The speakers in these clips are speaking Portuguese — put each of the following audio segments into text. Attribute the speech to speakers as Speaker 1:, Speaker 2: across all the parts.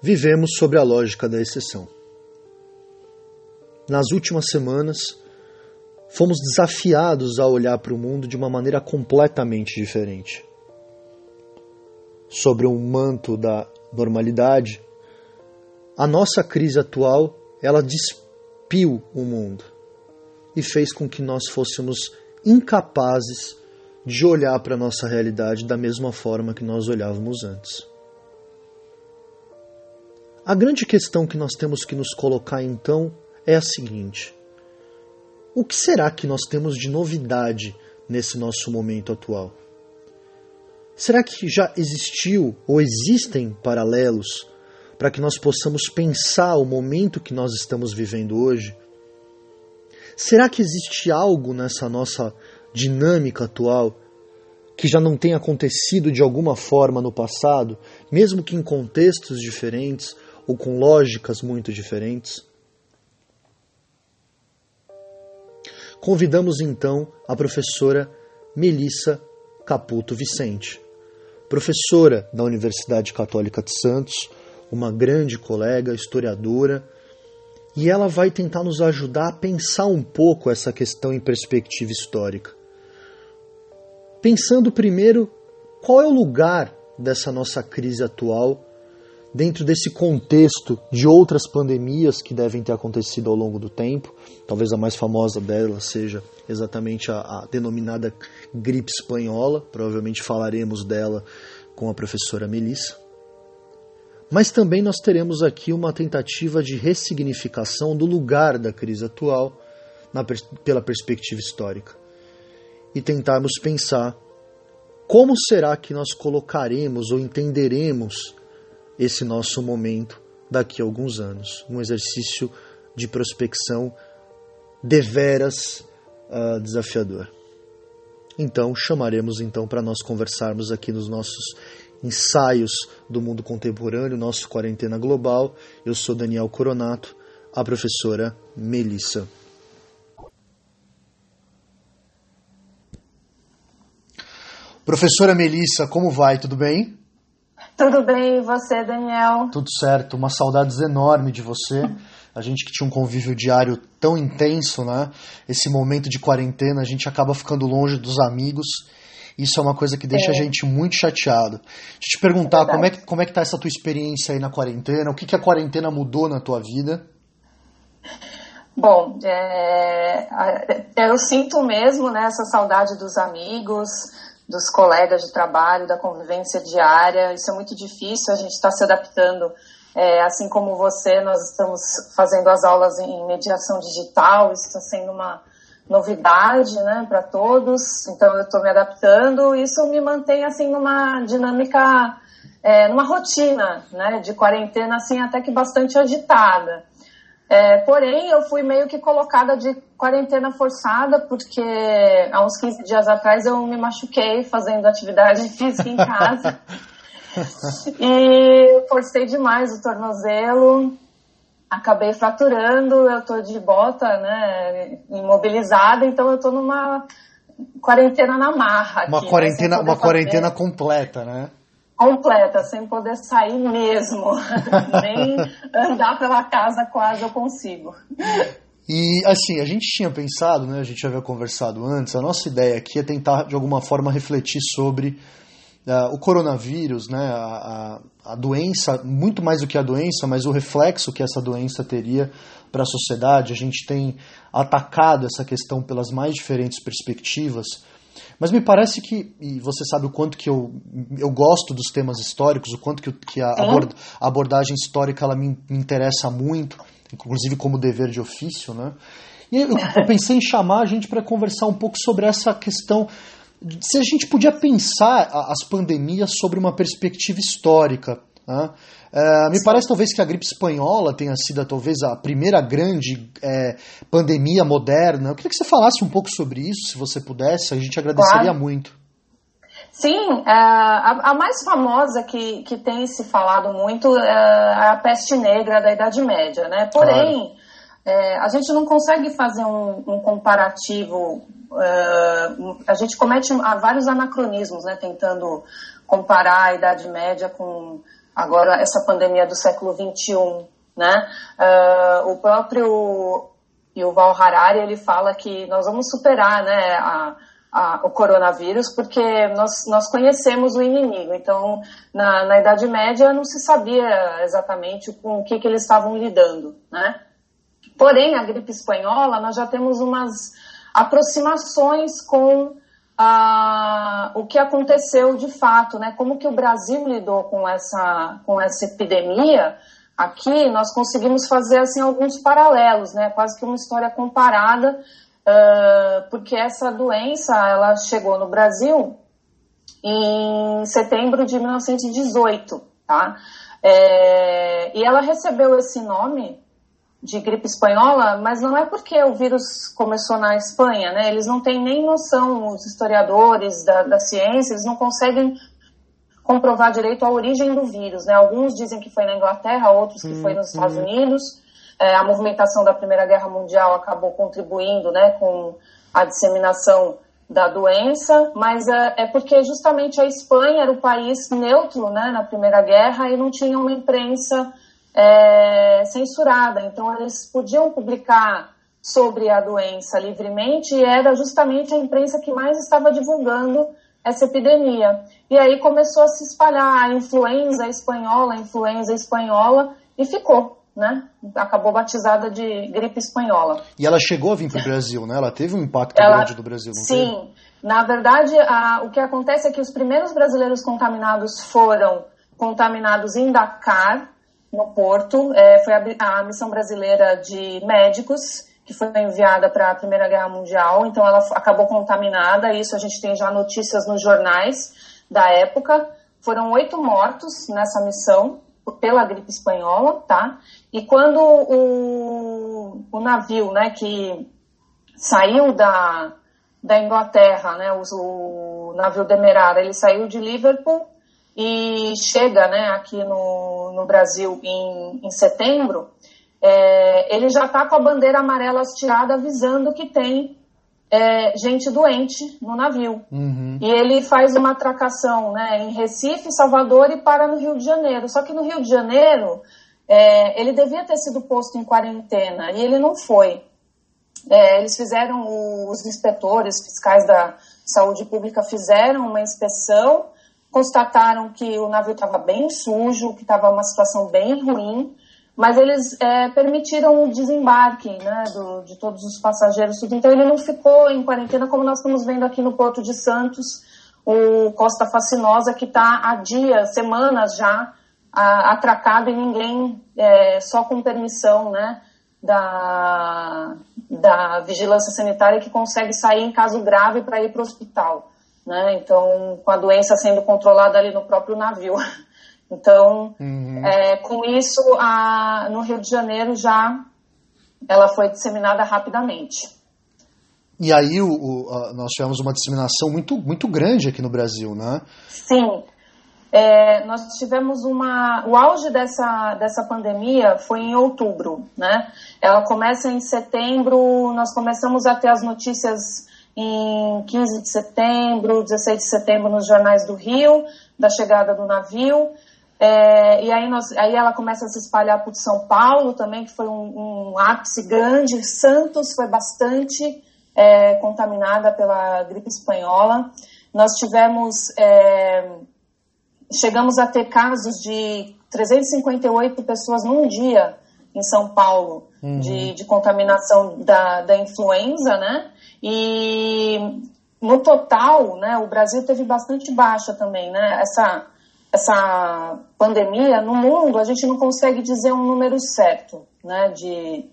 Speaker 1: vivemos sobre a lógica da exceção. Nas últimas semanas, fomos desafiados a olhar para o mundo de uma maneira completamente diferente. Sobre um manto da normalidade, a nossa crise atual, ela despiu o mundo e fez com que nós fôssemos incapazes de olhar para a nossa realidade da mesma forma que nós olhávamos antes. A grande questão que nós temos que nos colocar então é a seguinte: o que será que nós temos de novidade nesse nosso momento atual? Será que já existiu ou existem paralelos para que nós possamos pensar o momento que nós estamos vivendo hoje? Será que existe algo nessa nossa dinâmica atual que já não tenha acontecido de alguma forma no passado, mesmo que em contextos diferentes ou com lógicas muito diferentes? Convidamos então a professora Melissa Caputo Vicente, professora da Universidade Católica de Santos, uma grande colega, historiadora, e ela vai tentar nos ajudar a pensar um pouco essa questão em perspectiva histórica. Pensando primeiro qual é o lugar dessa nossa crise atual dentro desse contexto de outras pandemias que devem ter acontecido ao longo do tempo. Talvez a mais famosa delas seja exatamente a, a denominada gripe espanhola. Provavelmente falaremos dela com a professora Melissa. Mas também nós teremos aqui uma tentativa de ressignificação do lugar da crise atual na, pela perspectiva histórica e tentarmos pensar como será que nós colocaremos ou entenderemos esse nosso momento daqui a alguns anos. Um exercício de prospecção deveras uh, desafiador. Então, chamaremos então para nós conversarmos aqui nos nossos ensaios do mundo contemporâneo, nosso quarentena global. Eu sou Daniel Coronato, a professora Melissa. Professora Melissa, como vai? Tudo bem?
Speaker 2: Tudo bem, e você, Daniel?
Speaker 1: Tudo certo, uma saudades enorme de você. A gente que tinha um convívio diário tão intenso, né? Esse momento de quarentena, a gente acaba ficando longe dos amigos isso é uma coisa que deixa é. a gente muito chateado. Deixa eu te perguntar, é como, é que, como é que tá essa tua experiência aí na quarentena? O que, que a quarentena mudou na tua vida?
Speaker 2: Bom, é, eu sinto mesmo né, essa saudade dos amigos, dos colegas de trabalho, da convivência diária. Isso é muito difícil, a gente está se adaptando. É, assim como você, nós estamos fazendo as aulas em mediação digital, isso está sendo uma, novidade, né, para todos. Então eu estou me adaptando. Isso me mantém assim numa dinâmica, é, numa rotina, né, de quarentena assim até que bastante agitada. É, porém, eu fui meio que colocada de quarentena forçada, porque há uns 15 dias atrás eu me machuquei fazendo atividade física em casa. e forcei demais o tornozelo acabei fraturando, eu tô de bota, né, imobilizada, então eu tô numa quarentena na marra.
Speaker 1: Uma
Speaker 2: aqui,
Speaker 1: né, quarentena, né, uma quarentena completa, né?
Speaker 2: Completa, sem poder sair mesmo. Nem andar pela casa quase eu consigo.
Speaker 1: E assim, a gente tinha pensado, né, a gente já havia conversado antes, a nossa ideia aqui é tentar de alguma forma refletir sobre uh, o coronavírus, né, a, a, a, doença, muito mais do que a doença, mas o reflexo que essa doença teria para a sociedade. A gente tem atacado essa questão pelas mais diferentes perspectivas. Mas me parece que, e você sabe o quanto que eu, eu gosto dos temas históricos, o quanto que, que a, abord, a abordagem histórica ela me, me interessa muito, inclusive como dever de ofício, né? E eu, eu pensei em chamar a gente para conversar um pouco sobre essa questão se a gente podia pensar as pandemias sobre uma perspectiva histórica. Né? É, me parece talvez que a gripe espanhola tenha sido talvez a primeira grande é, pandemia moderna. Eu queria que você falasse um pouco sobre isso, se você pudesse, a gente agradeceria claro. muito.
Speaker 2: Sim, é, a, a, mais famosa que, que tem se falado muito é a peste negra da Idade Média, né? Porém, claro. a gente não consegue fazer um, um comparativo Uh, a gente comete vários anacronismos, né, tentando comparar a Idade Média com agora essa pandemia do século 21, né? Uh, o próprio Yuval Harari ele fala que nós vamos superar, né, a, a, o coronavírus porque nós, nós conhecemos o inimigo. Então, na, na Idade Média não se sabia exatamente com o que, que eles estavam lidando, né? Porém, a gripe espanhola nós já temos umas aproximações com ah, o que aconteceu de fato, né? Como que o Brasil lidou com essa, com essa epidemia? Aqui nós conseguimos fazer assim alguns paralelos, né? Quase que uma história comparada, uh, porque essa doença ela chegou no Brasil em setembro de 1918, tá? É, e ela recebeu esse nome de gripe espanhola, mas não é porque o vírus começou na Espanha, né? Eles não têm nem noção, os historiadores da, da ciência, eles não conseguem comprovar direito a origem do vírus, né? Alguns dizem que foi na Inglaterra, outros que foi nos Estados. Unidos. É, a movimentação da Primeira Guerra Mundial acabou contribuindo, né, com a disseminação da doença, mas é, é, porque justamente a Espanha era o país neutro, né, na Primeira Guerra e não tinha uma imprensa é, censurada. Então, eles podiam publicar sobre a doença livremente e era justamente a imprensa que mais estava divulgando essa epidemia. E aí começou a se espalhar a influenza espanhola, a influenza espanhola, e ficou, né? Acabou batizada de gripe espanhola.
Speaker 1: E ela chegou a vir para o Brasil, né? Ela teve um impacto ela, grande no Brasil, não
Speaker 2: Sim. Teve? Na verdade, a, o que acontece é que os primeiros brasileiros contaminados foram contaminados em Dakar, no Porto. É, foi a, a, missão brasileira de médicos que foi enviada para a Primeira Guerra Mundial, então ela acabou contaminada. Isso a gente tem já notícias nos jornais da época. Foram oito mortos nessa missão pela gripe espanhola, tá? E quando o, o navio, né, que saiu da, da Inglaterra, né, o, o navio Demerara, ele saiu de Liverpool e chega né, aqui no, no Brasil em, em setembro, é, ele já está com a bandeira amarela hasteada avisando que tem é, gente doente no navio. Uhum. E ele faz uma atracação né, em Recife, Salvador e para no Rio de Janeiro. Só que no Rio de Janeiro, é, ele devia ter sido posto em quarentena e ele não foi. É, eles fizeram, os inspetores fiscais da saúde pública fizeram uma inspeção constataram que o navio estava bem sujo, que estava uma situação bem ruim, mas eles é, permitiram o desembarque né, do, de todos os passageiros. Tudo. Então ele não ficou em quarentena como nós estamos vendo aqui no Porto de Santos, o Costa Fascinosa, que está há dias, semanas já, a, atracado e ninguém, é, só com permissão né, da, da vigilância sanitária, que consegue sair em caso grave para ir para o hospital né? Então, com a doença sendo controlada ali no próprio navio. Então, uhum. é, com isso, a, no Rio de Janeiro já ela foi disseminada rapidamente.
Speaker 1: E aí o, o, nós tivemos uma disseminação muito, muito grande aqui no Brasil, né?
Speaker 2: Sim. É, nós tivemos uma. O auge dessa, dessa pandemia foi em outubro, né? Ela começa em setembro, nós começamos a ter as notícias em 15 de setembro, 16 de setembro nos jornais do Rio, da chegada do navio. É, e aí, nós, aí ela começa a se espalhar por São Paulo também, que foi um, um ápice grande. Santos foi bastante é, contaminada pela gripe espanhola. Nós tivemos, é, chegamos a ter casos de 358 pessoas num dia em São Paulo uhum. de, de contaminação da, da influenza, né? E no total, né, o Brasil teve bastante baixa também, né? Essa, essa pandemia, no mundo, a gente não consegue dizer um número certo, né, de,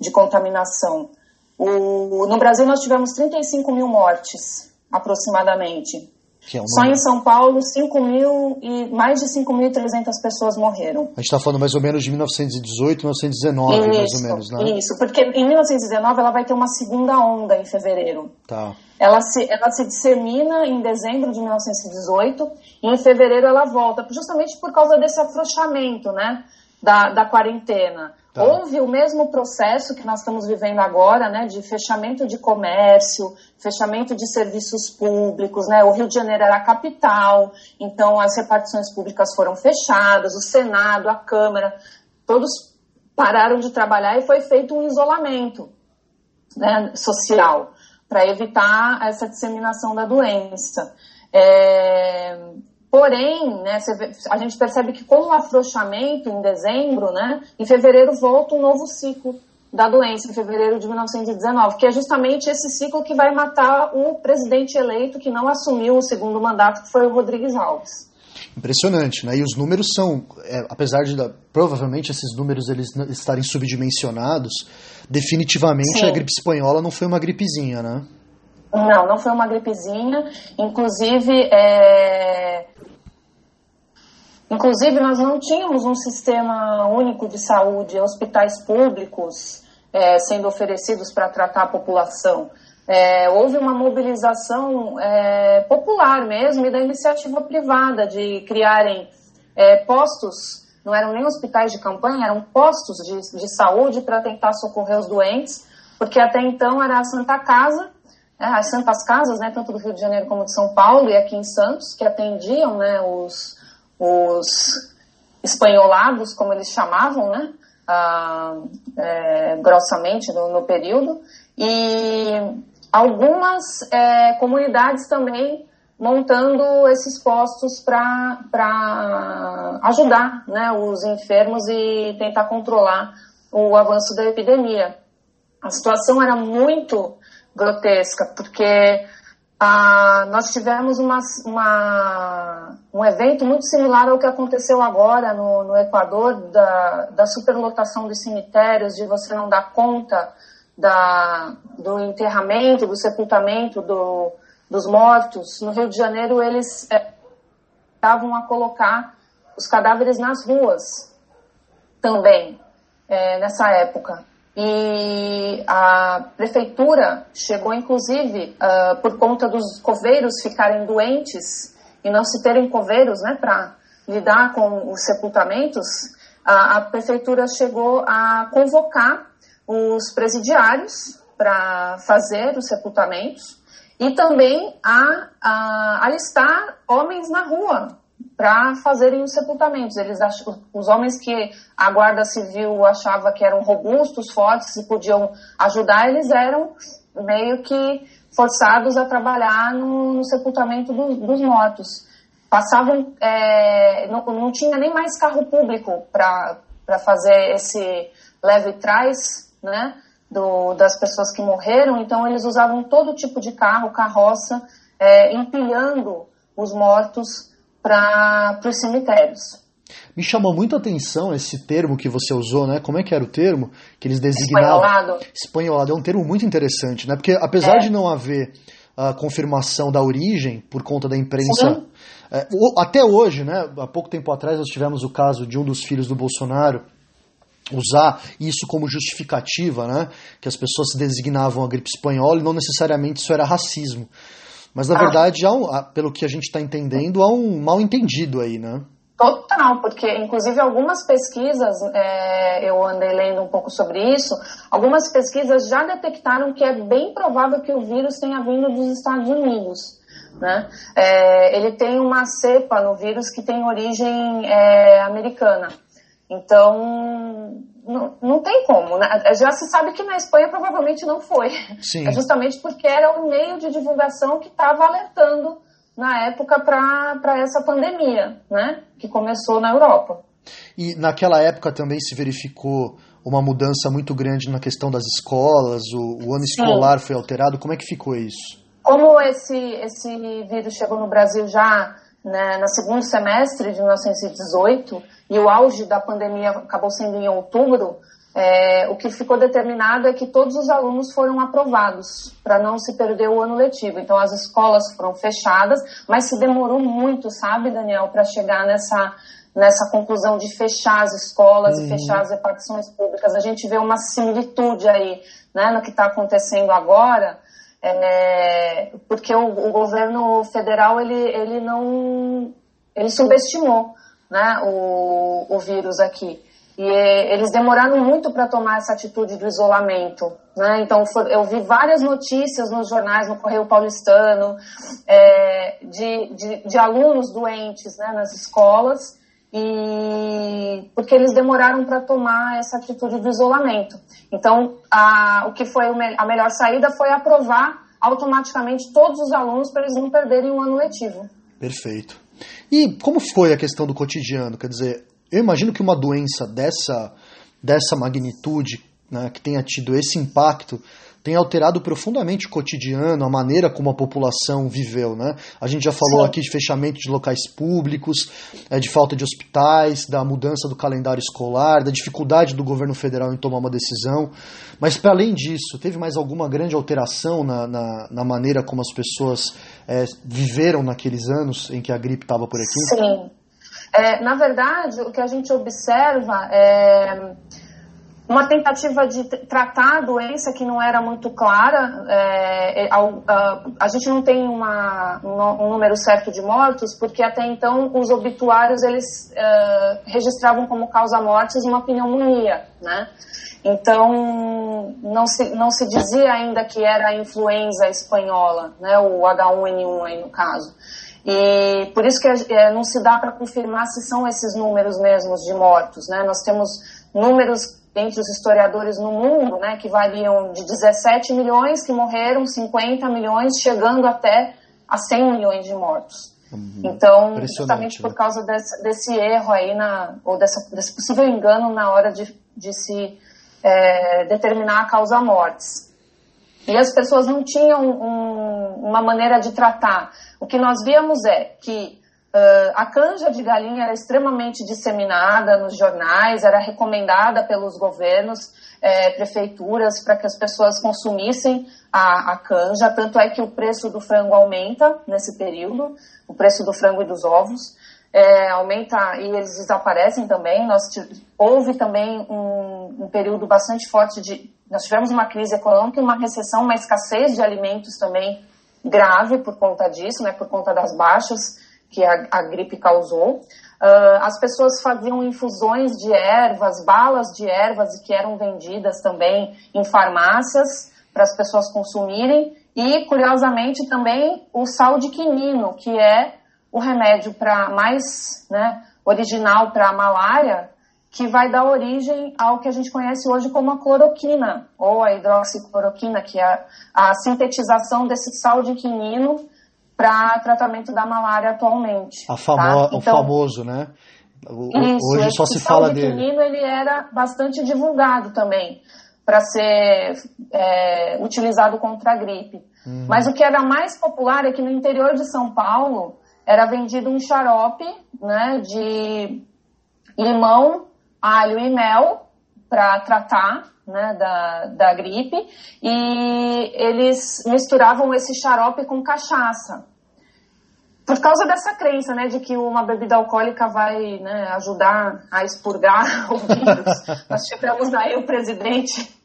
Speaker 2: de contaminação. O, no Brasil, nós tivemos 35 mil mortes, aproximadamente. É Só em São Paulo, 5 mil e mais de 5.300 pessoas morreram.
Speaker 1: A gente está falando mais ou menos de 1918, 1919, isso, mais ou menos, né?
Speaker 2: Isso, porque em 1919 ela vai ter uma segunda onda em fevereiro.
Speaker 1: Tá.
Speaker 2: Ela se, ela se dissemina em dezembro de 1918 e em fevereiro ela volta, justamente por causa desse afrouxamento, né, da, da quarentena. Tá. Houve o mesmo processo que nós estamos vivendo agora, né, de fechamento de comércio, fechamento de serviços públicos, né? O Rio de Janeiro era a capital, então as repartições públicas foram fechadas, o Senado, a Câmara, todos pararam de trabalhar e foi feito um isolamento, né, social para evitar essa disseminação da doença. É, Porém, né, a gente percebe que com o afrouxamento em dezembro, né, em fevereiro volta um novo ciclo da doença, em fevereiro de 1919, que é justamente esse ciclo que vai matar o presidente eleito que não assumiu o segundo mandato, que foi o Rodrigues Alves.
Speaker 1: Impressionante, né? E os números são, é, apesar de provavelmente esses números eles estarem subdimensionados, definitivamente Sim. a gripe espanhola não foi uma gripezinha, né?
Speaker 2: Não, não foi uma gripezinha. Inclusive, é... Inclusive, nós não tínhamos um sistema único de saúde, hospitais públicos é, sendo oferecidos para tratar a população. É, houve uma mobilização é, popular mesmo e da iniciativa privada de criarem é, postos, não eram nem hospitais de campanha, eram postos de, de saúde para tentar socorrer os doentes, porque até então era a Santa Casa é, as Santas Casas, né, tanto do Rio de Janeiro como de São Paulo e aqui em Santos, que atendiam né, os, os espanholados, como eles chamavam, né, ah, é, grossamente no, no, período, e algumas é, comunidades também montando esses postos para ajudar né, os enfermos e tentar controlar o avanço da epidemia. A situação era muito grotesca, porque ah, nós tivemos uma, uma, um evento muito similar ao que aconteceu agora no, no Equador, da, da superlotação dos cemitérios, de você não dar conta da, do enterramento, do sepultamento do, dos mortos. No Rio de Janeiro, eles estavam é, a colocar os cadáveres nas ruas também, é, nessa época. E a prefeitura chegou, inclusive, uh, por conta dos coveiros ficarem doentes e não se terem coveiros né, para lidar com os sepultamentos, a, a prefeitura chegou a convocar os presidiários para fazer os sepultamentos e também a, a alistar homens na rua para fazerem os sepultamentos. Eles os homens que a Guarda Civil achava que eram robustos, fortes e podiam ajudar, eles eram meio que forçados a trabalhar no, no sepultamento do, dos mortos. Passavam, é, não, não, tinha nem mais carro público para fazer esse leve trás, né, do, das pessoas que morreram. Então eles usavam todo tipo de carro, carroça, é, empilhando os mortos para os cemitérios.
Speaker 1: Me chamou muito a atenção esse termo que você usou, né? Como é que era o termo que eles designavam?
Speaker 2: Espanholado.
Speaker 1: Espanholado. É um termo muito interessante, né? Porque apesar é. de não haver a confirmação da origem por conta da imprensa, é, até hoje, né? Há pouco tempo atrás nós tivemos o caso de um dos filhos do Bolsonaro usar isso como justificativa, né? Que as pessoas se designavam a gripe espanhola e não necessariamente isso era racismo. Mas na ah. verdade, há um, pelo que a gente está entendendo, há um mal entendido aí, né?
Speaker 2: Total, porque inclusive algumas pesquisas, é, eu andei lendo um pouco sobre isso, algumas pesquisas já detectaram que é bem provável que o vírus tenha vindo dos Estados Unidos. Né? É, ele tem uma cepa no vírus que tem origem é, americana. Então, não, não tem como. Né? Já se sabe que na Espanha provavelmente não foi.
Speaker 1: Sim.
Speaker 2: É justamente porque era o meio de divulgação que estava alertando na época para essa pandemia, né? Que começou na Europa.
Speaker 1: E naquela época também se verificou uma mudança muito grande na questão das escolas, o, o ano Sim. escolar foi alterado. Como é que ficou isso?
Speaker 2: Como esse, esse vírus chegou no Brasil já né, no segundo semestre de 1918, e o auge da pandemia acabou sendo em outubro, é, o que ficou determinado é que todos os alunos foram aprovados para não se perder o ano letivo. Então as escolas foram fechadas, mas se demorou muito, sabe, Daniel, para chegar nessa nessa conclusão de fechar as escolas uhum. e fechar as repartições públicas. A gente vê uma similitude aí, né, no que está acontecendo agora, é, porque o, o, governo federal ele, ele não ele subestimou né, o, o vírus aqui. E eles demoraram muito para tomar essa atitude do isolamento. Né? Então, eu vi várias notícias nos jornais, no Correio Paulistano, é, de, de, de, alunos doentes né, nas escolas, e porque eles demoraram para tomar essa atitude do isolamento. Então, a, o que foi a melhor saída foi aprovar automaticamente todos os alunos para eles não perderem o ano letivo.
Speaker 1: Perfeito. E como foi a questão do cotidiano? Quer dizer, eu imagino que uma doença dessa, dessa magnitude, né, que tenha tido esse impacto, tem alterado profundamente o cotidiano, a maneira como a população viveu. Né? A gente já falou Sim. aqui de fechamento de locais públicos, é, de falta de hospitais, da mudança do calendário escolar, da dificuldade do governo federal em tomar uma decisão. Mas, para além disso, teve mais alguma grande alteração na, na, na maneira como as pessoas é, viveram naqueles anos em que a gripe estava por aqui?
Speaker 2: Sim. É, na verdade, o que a gente observa é uma tentativa de tratar a doença que não era muito clara. É, é a, a, a, gente não tem uma, um número certo de mortos, porque até então os obituários eles é, registravam como causa-mortes uma pneumonia, né? Então não se, não se dizia ainda que era a influenza espanhola, né? O H1N1 aí no caso. E por isso que é, não se dá para confirmar se são esses números mesmos de mortos, né? Nós temos números entre os historiadores no mundo, né, que variam de 17 milhões que morreram, 50 milhões, chegando até a 100 milhões de mortos. Uhum. Então, justamente por né? causa desse, desse, erro aí, na, ou dessa, desse possível engano na hora de, de se é, determinar a causa mortes. E as pessoas não tinham um, uma maneira de tratar. O que nós víamos é que Uh, a canja de galinha era extremamente disseminada nos jornais, era recomendada pelos governos, é, prefeituras, para que as pessoas consumissem a, a, canja. Tanto é que o preço do frango aumenta nesse período, o preço do frango e dos ovos. É, aumenta e eles desaparecem também. Nós houve também um, um período bastante forte de. Nós tivemos uma crise econômica, uma recessão, uma escassez de alimentos também grave por conta disso, né, por conta das baixas que a, a gripe causou. Uh, as pessoas faziam infusões de ervas, balas de ervas que eram vendidas também em farmácias para as pessoas consumirem. E, curiosamente, também o sal de quinino, que é o remédio para mais né, original para a malária, que vai dar origem ao que a gente conhece hoje como a cloroquina, ou a hidroxicloroquina, que é a, a sintetização desse sal de quinino para tratamento da malária atualmente.
Speaker 1: Famo tá? então, o famoso, né? O, isso, hoje só se fala dele.
Speaker 2: Quinino, ele era bastante divulgado também para ser é, utilizado contra a gripe. Uhum. Mas o que era mais popular é que no interior de São Paulo era vendido um xarope né, de limão, alho e mel para tratar né, da, da gripe e eles misturavam esse xarope com cachaça. Por causa dessa crença, né, de que uma bebida alcoólica vai né, ajudar a expurgar o vírus. Nós tivemos aí o presidente,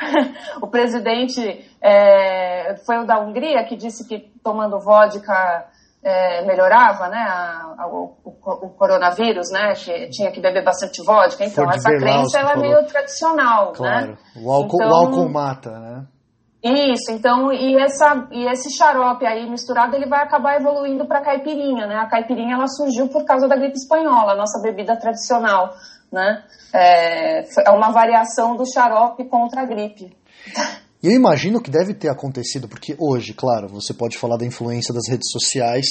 Speaker 2: o presidente é, foi o da Hungria que disse que tomando vodka é, melhorava, né, a, a, o, o, coronavírus, né, que tinha que beber bastante vodka. Então, essa crença ela é meio tradicional, né? claro. né?
Speaker 1: O álcool, então, o álcool mata, né?
Speaker 2: Isso, então, e, essa, e esse xarope aí misturado, ele vai acabar evoluindo para caipirinha, né? A caipirinha, ela surgiu por causa da gripe espanhola, a nossa bebida tradicional, né? É, é uma variação do xarope contra a gripe.
Speaker 1: E eu imagino que deve ter acontecido, porque hoje, claro, você pode falar da influência das redes sociais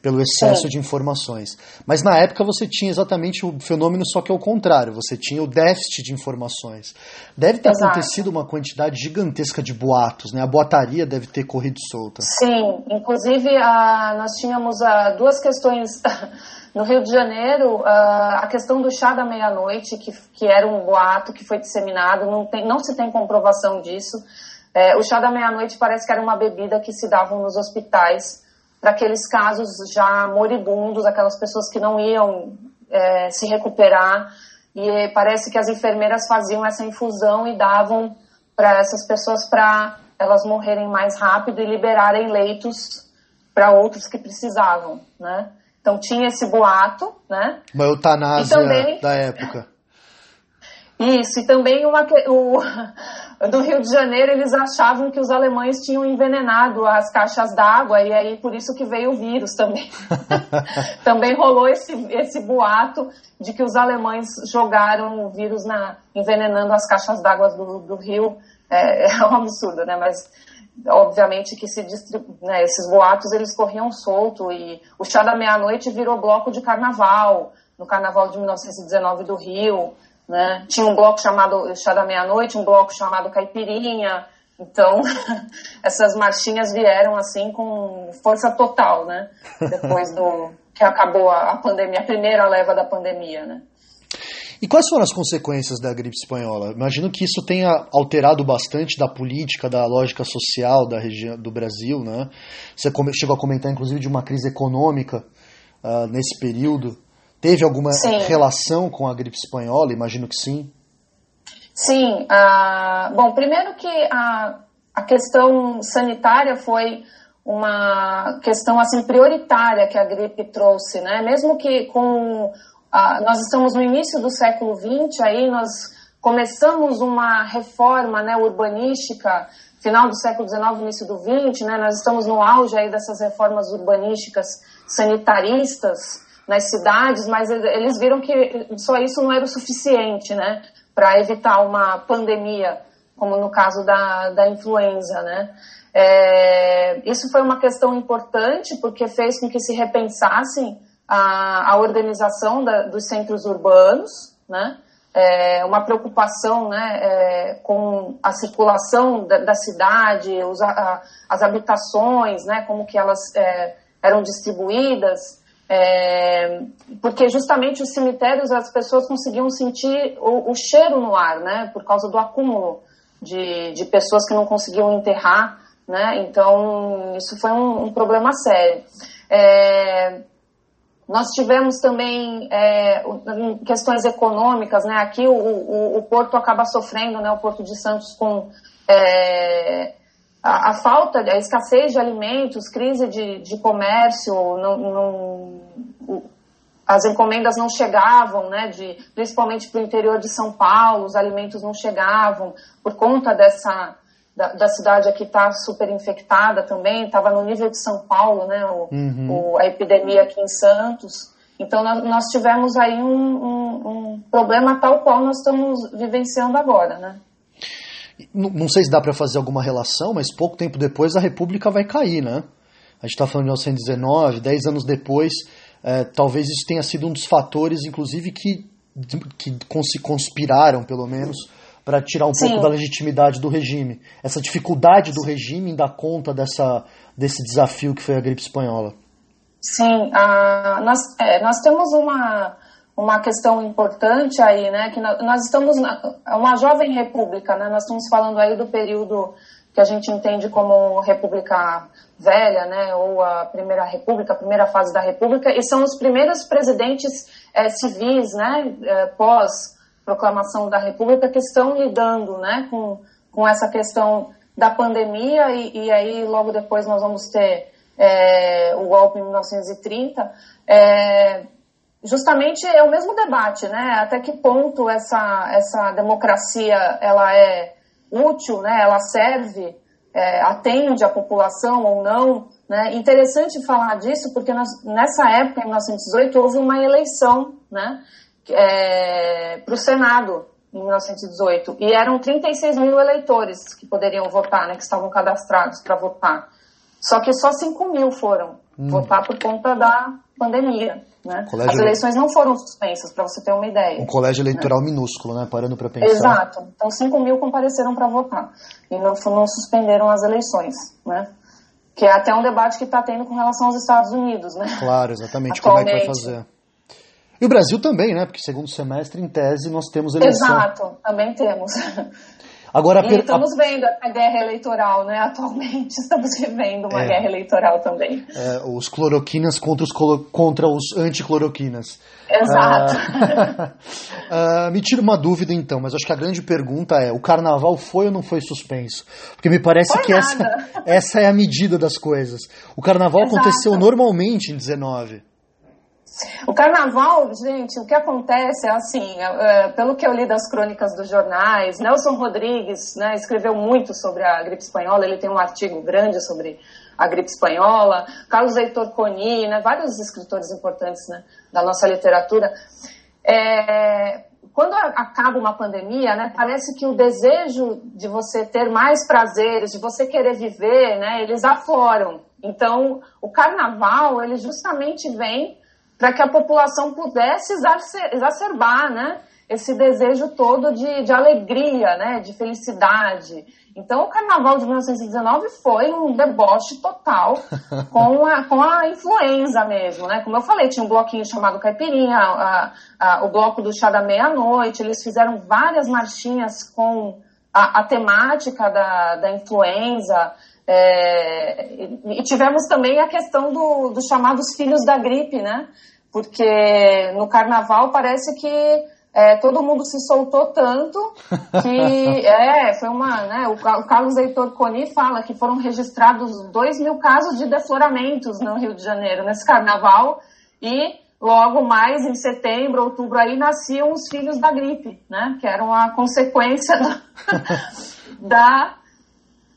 Speaker 1: pelo excesso é. de informações. Mas na época você tinha exatamente o fenômeno, só que ao contrário, você tinha o déficit de informações. Deve ter Exato. acontecido uma quantidade gigantesca de boatos, né? A boataria deve ter corrido solta.
Speaker 2: Sim, inclusive a, nós tínhamos a, duas questões. No Rio de Janeiro, a questão do chá da meia-noite, que, que era um boato que foi disseminado, não, tem, não se tem comprovação disso. É, o chá da meia-noite parece que era uma bebida que se davam nos hospitais para aqueles casos já moribundos, aquelas pessoas que não iam é, se recuperar. E parece que as enfermeiras faziam essa infusão e davam para essas pessoas para elas morrerem mais rápido e liberarem leitos para outros que precisavam, né? Então tinha esse boato, né?
Speaker 1: Uma eutanásia também, da época.
Speaker 2: Isso, e também uma, o, no Rio de Janeiro eles achavam que os alemães tinham envenenado as caixas d'água e aí por isso que veio o vírus também. também rolou esse, esse boato de que os alemães jogaram o vírus na, envenenando as caixas d'água do, do rio. É, é, um absurdo, né? Mas obviamente que se distribu... né, esses boatos eles corriam solto e o chá da meia-noite virou bloco de carnaval no carnaval de 1919 do Rio. Né? Tinha um bloco chamado Chá da Meia-Noite, um bloco chamado Caipirinha. Então, essas marchinhas vieram assim com força total, né? Depois do que acabou a, pandemia, a primeira leva da pandemia, né?
Speaker 1: E quais foram as consequências da gripe espanhola? Imagino que isso tenha alterado bastante da política, da lógica social da região do Brasil, né? Você chegou a comentar, inclusive, de uma crise econômica uh, nesse período. Teve alguma sim. relação com a gripe espanhola? Imagino que sim.
Speaker 2: Sim. Bom, primeiro que a, a questão sanitária foi uma questão assim prioritária que a gripe trouxe, né? Mesmo que com nós estamos no início do século XX, aí nós começamos uma reforma, né, urbanística, final do século XIX, início do XX, né? Nós estamos no auge aí dessas reformas urbanísticas sanitaristas nas cidades, mas eles viram que só isso não era o suficiente, né, para evitar uma pandemia, como no caso da, da influenza, né. É, isso foi uma questão importante porque fez com que se repensassem a, a organização da, dos centros urbanos, né, é, uma preocupação né, é, com a circulação da, da cidade, os, a, as habitações, né, como que elas é, eram distribuídas, é, porque justamente os cemitérios as pessoas conseguiam sentir o, o, cheiro no ar, né? Por causa do acúmulo de, de pessoas que não conseguiam enterrar, né? Então isso foi um, um problema sério. É, nós tivemos também é, questões econômicas, né? Aqui o, o, o, Porto acaba sofrendo, né? O Porto de Santos com é, a, a, falta, a escassez de alimentos, crise de, de comércio, não, não, as encomendas não chegavam, né, de, principalmente para o interior de São Paulo, os alimentos não chegavam por conta dessa da, da cidade aqui está super infectada também, estava no nível de São Paulo, né, o, uhum. o, a epidemia aqui em Santos. Então nós, nós tivemos aí um, um, um problema tal qual nós estamos vivenciando agora, né?
Speaker 1: Não sei se dá para fazer alguma relação, mas pouco tempo depois a República vai cair, né? A gente está falando de 1919, 10 anos depois, é, talvez isso tenha sido um dos fatores, inclusive, que, que se conspiraram, pelo menos, para tirar um Sim. pouco da legitimidade do regime. Essa dificuldade do regime em dar conta dessa, desse desafio que foi a gripe espanhola.
Speaker 2: Sim, uh, nós, é, nós temos uma uma questão importante aí, né, que nós estamos na, é uma jovem república, né, nós estamos falando aí do período que a gente entende como república velha, né, ou a primeira república, a primeira fase da república, e são os primeiros presidentes é, civis, né, é, pós proclamação da república que estão lidando, né, com, com essa questão da pandemia e, e aí logo depois nós vamos ter é, o golpe em 1930, é, justamente é o mesmo debate, né? Até que ponto essa, essa democracia ela é útil, né? Ela serve, é, atende a população ou não, né? Interessante falar disso porque nós, nessa época, em 1918, houve uma eleição, né? É, para o Senado em 1918 e eram 36 mil eleitores que poderiam votar, né? Que estavam cadastrados para votar. Só que só 5 mil foram hum. votar por conta da pandemia. Né? As eleições não foram suspensas, para você ter uma ideia.
Speaker 1: Um colégio eleitoral né? minúsculo, né? Parando para pensar.
Speaker 2: Exato. Então, 5 mil compareceram para votar. E não, não suspenderam as eleições, né? Que é até um debate que está tendo com relação aos Estados Unidos, né?
Speaker 1: Claro, exatamente. Como é que vai fazer? E o Brasil também, né? Porque segundo semestre, em tese, nós temos eleição.
Speaker 2: Exato, também temos.
Speaker 1: Agora,
Speaker 2: e estamos vendo a guerra eleitoral, né? Atualmente estamos vivendo uma é, guerra eleitoral também.
Speaker 1: É, os cloroquinas contra os, contra os anticloroquinas.
Speaker 2: Exato.
Speaker 1: Ah, uh, me tira uma dúvida então, mas acho que a grande pergunta é: o carnaval foi ou não foi suspenso? Porque me parece foi que essa, essa é a medida das coisas. O carnaval Exato. aconteceu normalmente em 19.
Speaker 2: O carnaval, gente, o que acontece é assim, é, pelo que eu li das crônicas dos jornais, Nelson Rodrigues né, escreveu muito sobre a gripe espanhola, ele tem um artigo grande sobre a gripe espanhola, Carlos Heitor Coni, né, vários escritores importantes né, da nossa literatura. É, quando acaba uma pandemia, né, parece que o desejo de você ter mais prazeres, de você querer viver, né, eles afloram. Então, o carnaval, ele justamente vem para que a população pudesse exacerbar, né, esse desejo todo de, de alegria, né, de felicidade. Então, o carnaval de 1919 foi um deboche total com a, com a influenza mesmo, né? Como eu falei, tinha um bloquinho chamado Caipirinha, a, a, o bloco do chá da meia-noite, eles fizeram várias marchinhas com a, a temática da, da influenza. É, e, e tivemos também a questão do, dos chamados filhos da gripe, né? Porque no carnaval parece que é, todo mundo se soltou tanto que é, foi uma, né, o, Carlos Heitor Coni fala que foram registrados 2 mil casos de defloramentos no Rio de Janeiro nesse carnaval e logo mais em setembro, outubro aí nasciam os filhos da gripe, né, que eram a consequência da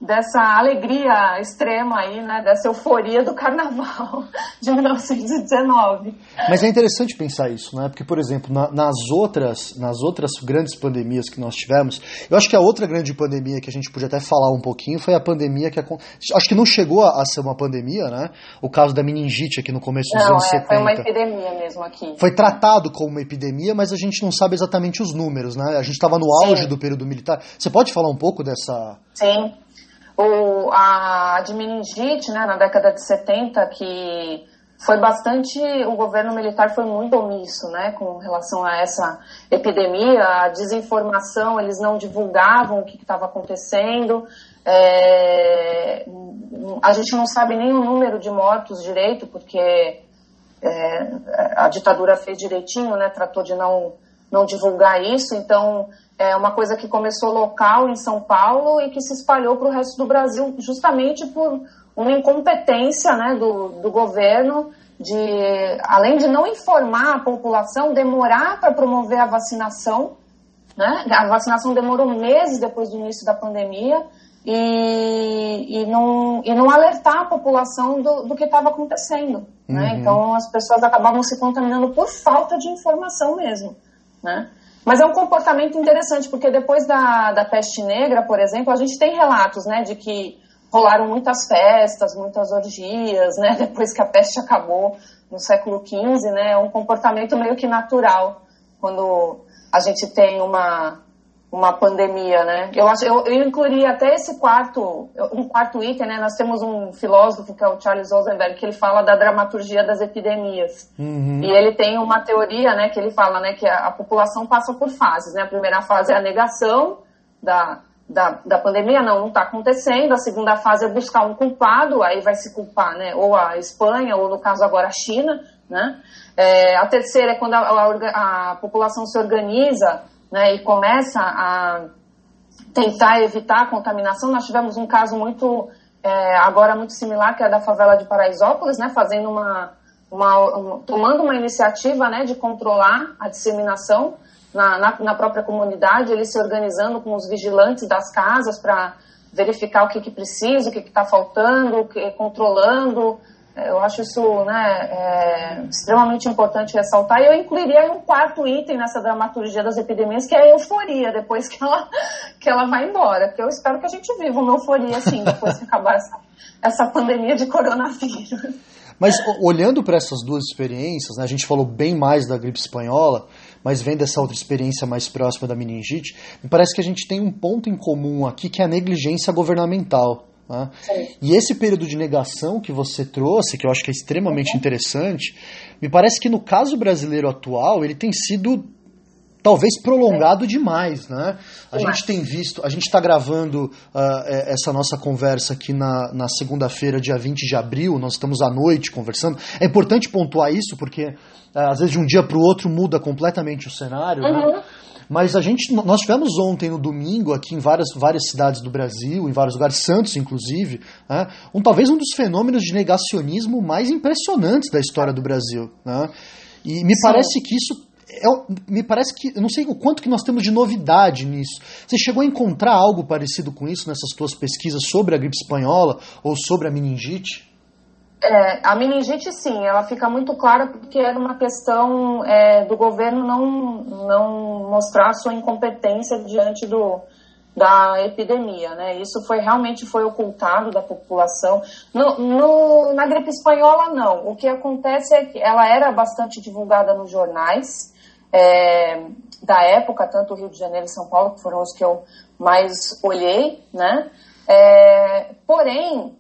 Speaker 2: dessa alegria extrema aí, né, dessa euforia do carnaval de 1919.
Speaker 1: Mas é interessante pensar isso, né? Porque, por exemplo, na, nas outras, nas outras grandes pandemias que nós tivemos, eu acho que a outra grande pandemia que a gente podia até falar um pouquinho foi a pandemia que acho que não chegou a, ser uma pandemia, né? O caso da meningite aqui no começo dos
Speaker 2: não,
Speaker 1: anos
Speaker 2: é,
Speaker 1: 70.
Speaker 2: Foi uma epidemia mesmo aqui.
Speaker 1: Foi tratado como uma epidemia, mas a gente não sabe exatamente os números, né? A gente estava no auge Sim. do período militar. Você pode falar um pouco dessa
Speaker 2: Sim o, a de meningite, né, na década de 70, que foi bastante, o governo militar foi muito omisso, né, com relação a essa epidemia, a desinformação, eles não divulgavam o que estava acontecendo, é, a gente não sabe nem o número de mortos direito, porque é, a ditadura fez direitinho, né, tratou de não, não divulgar isso, então é uma coisa que começou local em São Paulo e que se espalhou para o resto do Brasil justamente por uma incompetência né, do, do governo de, além de não informar a população, demorar para promover a vacinação. Né? A vacinação demorou meses depois do início da pandemia e, e, não, e não alertar a população do, do que estava acontecendo. Né? Uhum. Então as pessoas acabavam se contaminando por falta de informação mesmo. Né? Mas é um comportamento interessante, porque depois da, da peste negra, por exemplo, a gente tem relatos né, de que rolaram muitas festas, muitas orgias, né, depois que a peste acabou no século XV, né, é um comportamento meio que natural quando a gente tem uma, uma pandemia, né? Eu acho, eu, eu incluiria até esse quarto, um quarto item, né? Nós temos um filósofo que é o Charles Rosenberg que ele fala da dramaturgia das epidemias uhum. e ele tem uma teoria, né? Que ele fala, né? Que a, a, população passa por fases, né? A primeira fase é a negação da da, da pandemia, não, não está acontecendo. A segunda fase é buscar um culpado, aí vai se culpar, né? Ou a Espanha, ou no caso agora a China, né? É, a terceira é quando a, a, a população se organiza né, e começa a tentar evitar a contaminação. Nós tivemos um caso muito, é, agora muito similar, que é da favela de Paraisópolis, né, fazendo uma, uma, tomando uma iniciativa né, de controlar a disseminação na, na, na, própria comunidade, eles se organizando com os vigilantes das casas para verificar o que, que precisa, o que está faltando, que, controlando eu acho isso né, é, extremamente importante ressaltar. E eu incluiria um quarto item nessa dramaturgia das epidemias, que é a euforia, depois que ela, que ela vai embora. Porque eu espero que a gente viva uma euforia assim, depois que acabar essa, essa pandemia de coronavírus.
Speaker 1: Mas olhando para essas duas experiências, né, a gente falou bem mais da gripe espanhola, mas vendo essa outra experiência mais próxima da meningite, me parece que a gente tem um ponto em comum aqui que é a negligência governamental. Né? E esse período de negação que você trouxe, que eu acho que é extremamente uhum. interessante, me parece que no caso brasileiro atual ele tem sido talvez prolongado demais, né? A gente tem visto, a gente está gravando uh, essa nossa conversa aqui na, na segunda-feira, dia 20 de abril, nós estamos à noite conversando. É importante pontuar isso, porque uh, às vezes de um dia para o outro muda completamente o cenário, né? uhum. né? Mas a gente, nós tivemos ontem, no domingo, aqui em várias, várias cidades do Brasil, em vários lugares, Santos inclusive, né, um, talvez um dos fenômenos de negacionismo mais impressionantes da história do Brasil. Né? E me Sim. parece que isso é, me parece que eu não sei o quanto que nós temos de novidade nisso. Você chegou a encontrar algo parecido com isso nessas tuas pesquisas sobre a gripe espanhola ou sobre a meningite?
Speaker 2: É, a meningite, sim, ela fica muito clara porque era uma questão é, do governo não, não mostrar sua incompetência diante do, da epidemia, né? Isso foi realmente foi ocultado da população. No, no, na gripe espanhola, não. O que acontece é que ela era bastante divulgada nos jornais, é, da época, tanto Rio de Janeiro e São Paulo, que foram os que eu mais olhei, né? É, porém,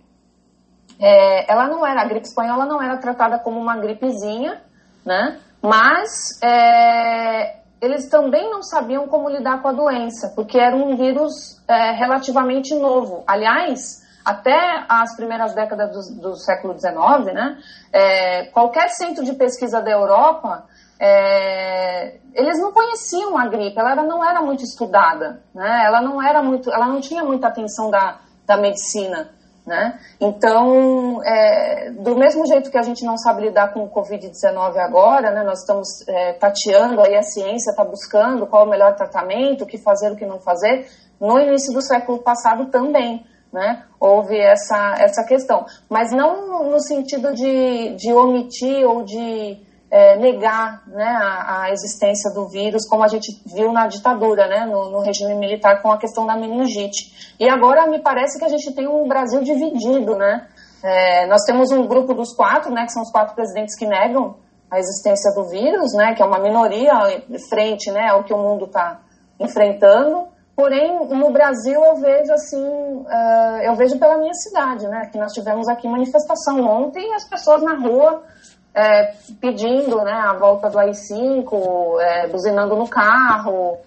Speaker 2: é, ela não era, a gripe espanhola não era tratada como uma gripezinha, né? Mas é, eles também não sabiam como lidar com a doença, porque era um vírus é, relativamente novo. Aliás, até as primeiras décadas do, do século XIX, né? É, qualquer centro de pesquisa da Europa é, eles não conheciam a gripe, ela não era muito estudada, né? Ela não era muito, ela não tinha muita atenção da, da medicina, né? Então, é, do mesmo jeito que a gente não sabe lidar com o Covid-19 agora, né? Nós estamos é, tateando aí a ciência está buscando qual é o melhor tratamento, o que fazer, o que não fazer. No início do século passado também, né? Houve essa essa questão, mas não no sentido de, de omitir ou de é, negar né, a, a, existência do vírus, como a gente viu na ditadura, né, no, no, regime militar, com a questão da meningite. E agora me parece que a gente tem um Brasil dividido, né? É, nós temos um grupo dos quatro, né, que são os quatro presidentes que negam a existência do vírus, né, que é uma minoria frente né, ao que o mundo está enfrentando. Porém, no Brasil eu vejo assim, uh, eu vejo pela minha cidade, né, que nós tivemos aqui manifestação ontem, as pessoas na rua é, pedindo né, a volta do AI-5, é, buzinando no carro,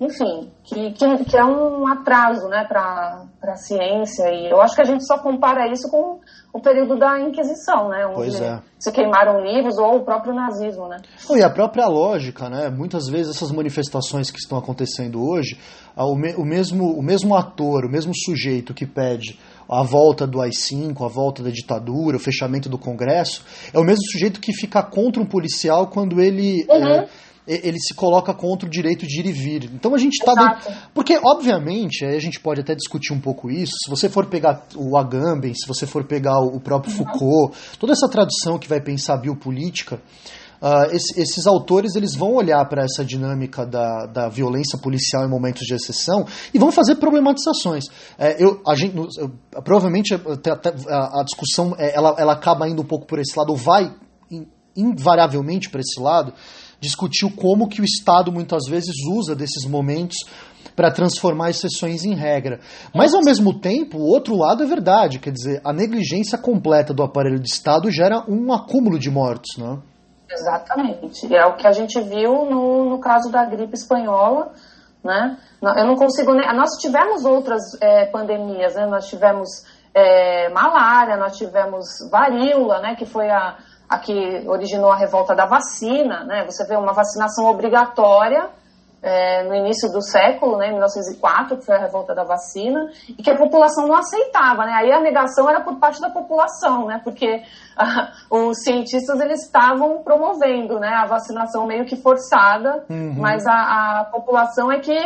Speaker 2: enfim, que, que, que é um atraso né, para a ciência. E eu acho que a gente só compara isso com o período da Inquisição, né? Onde
Speaker 1: é.
Speaker 2: se queimaram livros ou o próprio nazismo, né?
Speaker 1: E a própria lógica, né? Muitas vezes essas manifestações que estão acontecendo hoje, o, mesmo, o mesmo ator, o mesmo sujeito que pede a volta do AI-5, a volta da ditadura, o fechamento do Congresso, é o mesmo sujeito que fica contra um policial quando ele. Uhum. É, ele se coloca contra o direito de ir e vir. Então a gente está. Porque, obviamente, aí a gente pode até discutir um pouco isso. Se você for pegar o Agamben, se você for pegar o próprio uhum. Foucault, toda essa tradução que vai pensar biopolítica, Uh, esses, esses, autores eles vão olhar para essa dinâmica da, da violência policial em momentos de exceção e vão fazer problematizações. É, eu, a gente, eu, provavelmente a, a, discussão é, ela, ela acaba indo um pouco por esse lado, ou vai in, invariavelmente para esse lado, discutir como que o Estado muitas vezes usa desses momentos para transformar exceções em regra. Mas ao mesmo tempo, o outro lado é verdade, quer dizer, a negligência completa do aparelho de Estado gera um acúmulo de mortos, né?
Speaker 2: Exatamente. É o que a gente viu no, no caso da gripe espanhola, né? Eu não consigo nem... Nós tivemos outras é, pandemias, né? Nós tivemos é, malária, nós tivemos varíola, né? Que foi a, a que originou a revolta da vacina, né? Você vê uma vacinação obrigatória é, no início do século, né, em 1904, que foi a revolta da vacina, e que a população não aceitava, né? Aí a negação era por parte da população, né? Porque ah, os cientistas eles estavam promovendo, né, a vacinação meio que forçada, uhum. mas a, a, população é que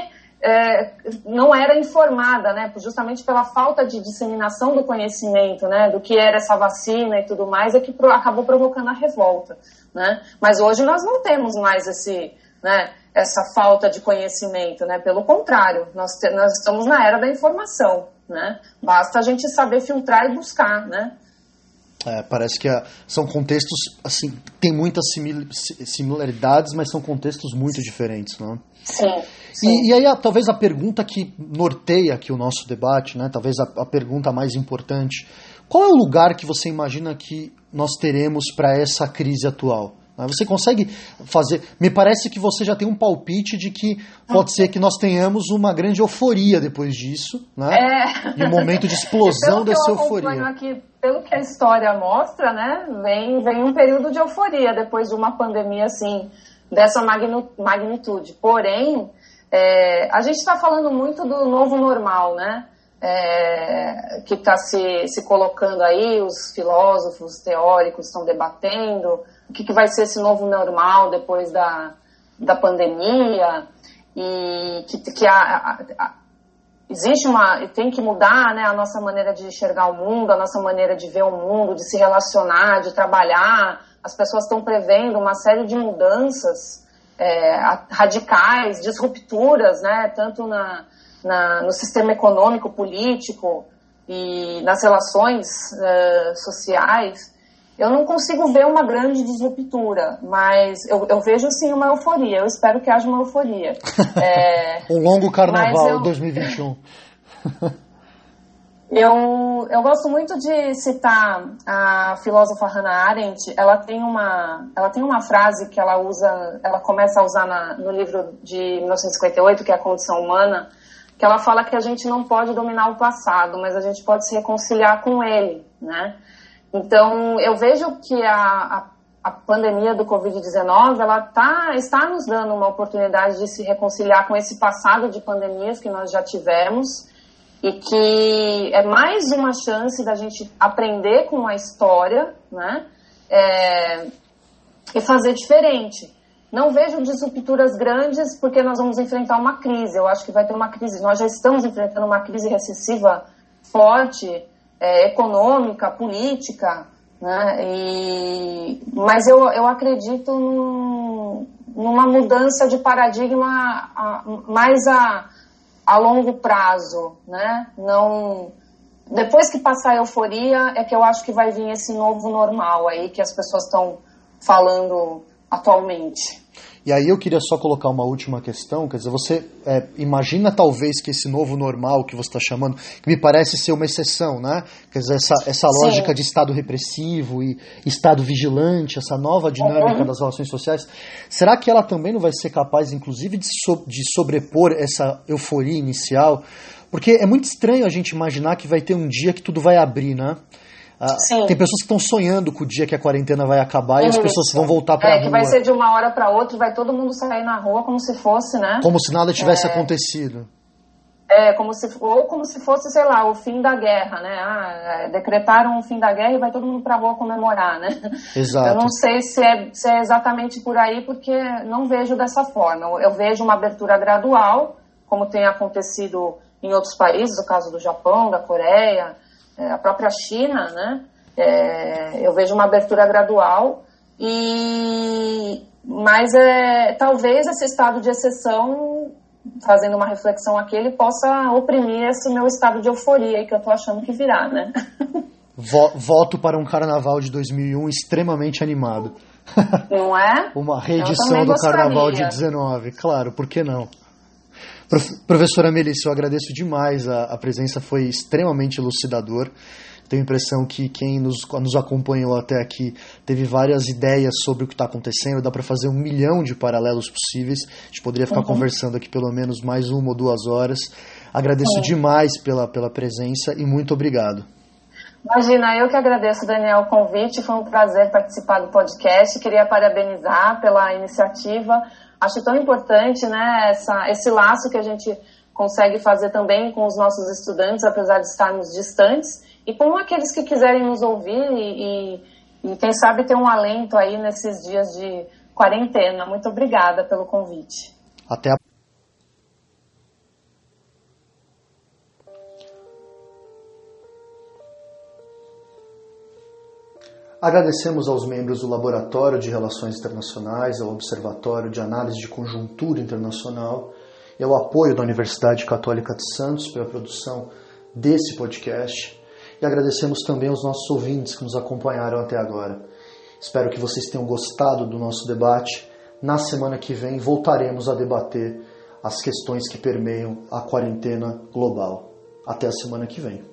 Speaker 2: é, não era informada, né? Justamente pela falta de disseminação do conhecimento, né? Do que era essa vacina e tudo mais, é que pro, acabou provocando a revolta, né? Mas hoje nós não temos mais esse, né? Essa falta de conhecimento, né? Pelo contrário, nós, te, nós estamos na era da informação, né? Basta a gente saber filtrar e buscar, né?
Speaker 1: É, parece que a, são contextos, assim, tem muitas similaridades, mas são contextos muito diferentes, não?
Speaker 2: Sim. sim.
Speaker 1: E, e, aí, a, talvez a pergunta que norteia aqui o nosso debate, né? Talvez a, a pergunta mais importante: qual é o lugar que você imagina que nós teremos para essa crise atual? Você consegue fazer. Me parece que você já tem um palpite de que pode ser que nós tenhamos uma grande euforia depois disso, né? É. E um momento de explosão dessa euforia.
Speaker 2: Aqui, pelo que a história mostra, né? Vem, vem um período de euforia depois de uma pandemia assim, dessa magnitude. Porém, é, a gente está falando muito do novo normal, né? é, que está se, se colocando aí, os filósofos, teóricos estão debatendo, o que, que vai ser esse novo normal depois da, da pandemia, e que, que a, a, a, existe uma, tem que mudar né, a nossa maneira de enxergar o mundo, a nossa maneira de ver o mundo, de se relacionar, de trabalhar. As pessoas estão prevendo uma série de mudanças é, radicais, disrupturas, né, tanto na, na, no sistema econômico, político e nas relações uh, sociais, eu não consigo ver uma grande disruptura, mas eu, eu, vejo sim uma euforia. Eu espero que haja uma euforia.
Speaker 1: É, um longo carnaval eu, 2021.
Speaker 2: eu, eu gosto muito de citar a filósofa Hannah Arendt. Ela tem uma, ela tem uma frase que ela usa, ela começa a usar na, no livro de 1958, que é a Condição Humana que ela fala que a gente não pode dominar o passado, mas a gente pode se reconciliar com ele, né? Então, eu vejo que a, a, a pandemia do Covid-19, ela tá, está nos dando uma oportunidade de se reconciliar com esse passado de pandemias que nós já tivemos e que é mais uma chance da gente aprender com a história, né? É, e fazer diferente. Não vejo disrupturas grandes porque nós vamos enfrentar uma crise. Eu acho que vai ter uma crise. Nós já estamos enfrentando uma crise recessiva forte, é, econômica, política, né? E, mas eu, eu acredito num, numa mudança de paradigma a, mais a, a longo prazo, né? Não depois que passar a euforia é que eu acho que vai vir esse novo normal aí que as pessoas estão falando atualmente.
Speaker 1: E aí eu queria só colocar uma última questão, quer dizer, você é, imagina talvez que esse novo normal que você está chamando, que me parece ser uma exceção, né? Quer dizer, essa, essa lógica de Estado repressivo e Estado vigilante, essa nova dinâmica uhum. das relações sociais, será que ela também não vai ser capaz, inclusive, de, so, de sobrepor essa euforia inicial? Porque é muito estranho a gente imaginar que vai ter um dia que tudo vai abrir, né? Ah, tem pessoas que estão sonhando com o dia que a quarentena vai acabar e as pessoas vão voltar para
Speaker 2: é,
Speaker 1: rua.
Speaker 2: que vai ser de uma hora para outra, vai todo mundo sair na rua como se fosse, né?
Speaker 1: Como se nada tivesse é... acontecido.
Speaker 2: É, como se, ou como se fosse, sei lá, o fim da guerra, né? Ah, é, decretaram o fim da guerra e vai todo mundo para rua comemorar, né?
Speaker 1: Exato.
Speaker 2: Eu não sei se é, se é exatamente por aí, porque não vejo dessa forma. Eu vejo uma abertura gradual, como tem acontecido em outros países, o caso do Japão, da Coreia, é, a própria China, né? É, eu vejo uma abertura gradual e mas é, talvez esse estado de exceção, fazendo uma reflexão aqui, ele possa oprimir esse meu estado de euforia que eu estou achando que virá, né?
Speaker 1: Voto para um carnaval de 2001 extremamente animado.
Speaker 2: Não é?
Speaker 1: Uma reedição do carnaval de 19, claro, por que não? Professora Melissa, eu agradeço demais, a, a presença foi extremamente elucidador. Tenho a impressão que quem nos, nos acompanhou até aqui teve várias ideias sobre o que está acontecendo. Dá para fazer um milhão de paralelos possíveis. A gente poderia ficar uhum. conversando aqui pelo menos mais uma ou duas horas. Agradeço uhum. demais pela, pela presença e muito obrigado.
Speaker 2: Imagina, eu que agradeço, Daniel, o convite. Foi um prazer participar do podcast. Queria parabenizar pela iniciativa acho tão importante, né, essa, esse laço que a gente consegue fazer também com os nossos estudantes, apesar de estarmos distantes, e com aqueles que quiserem nos ouvir e, e, e quem sabe ter um alento aí nesses dias de quarentena. Muito obrigada pelo convite.
Speaker 1: Até a Agradecemos aos membros do Laboratório de Relações Internacionais, ao Observatório de Análise de Conjuntura Internacional e ao apoio da Universidade Católica de Santos pela produção desse podcast. E agradecemos também aos nossos ouvintes que nos acompanharam até agora. Espero que vocês tenham gostado do nosso debate. Na semana que vem voltaremos a debater as questões que permeiam a quarentena global. Até a semana que vem.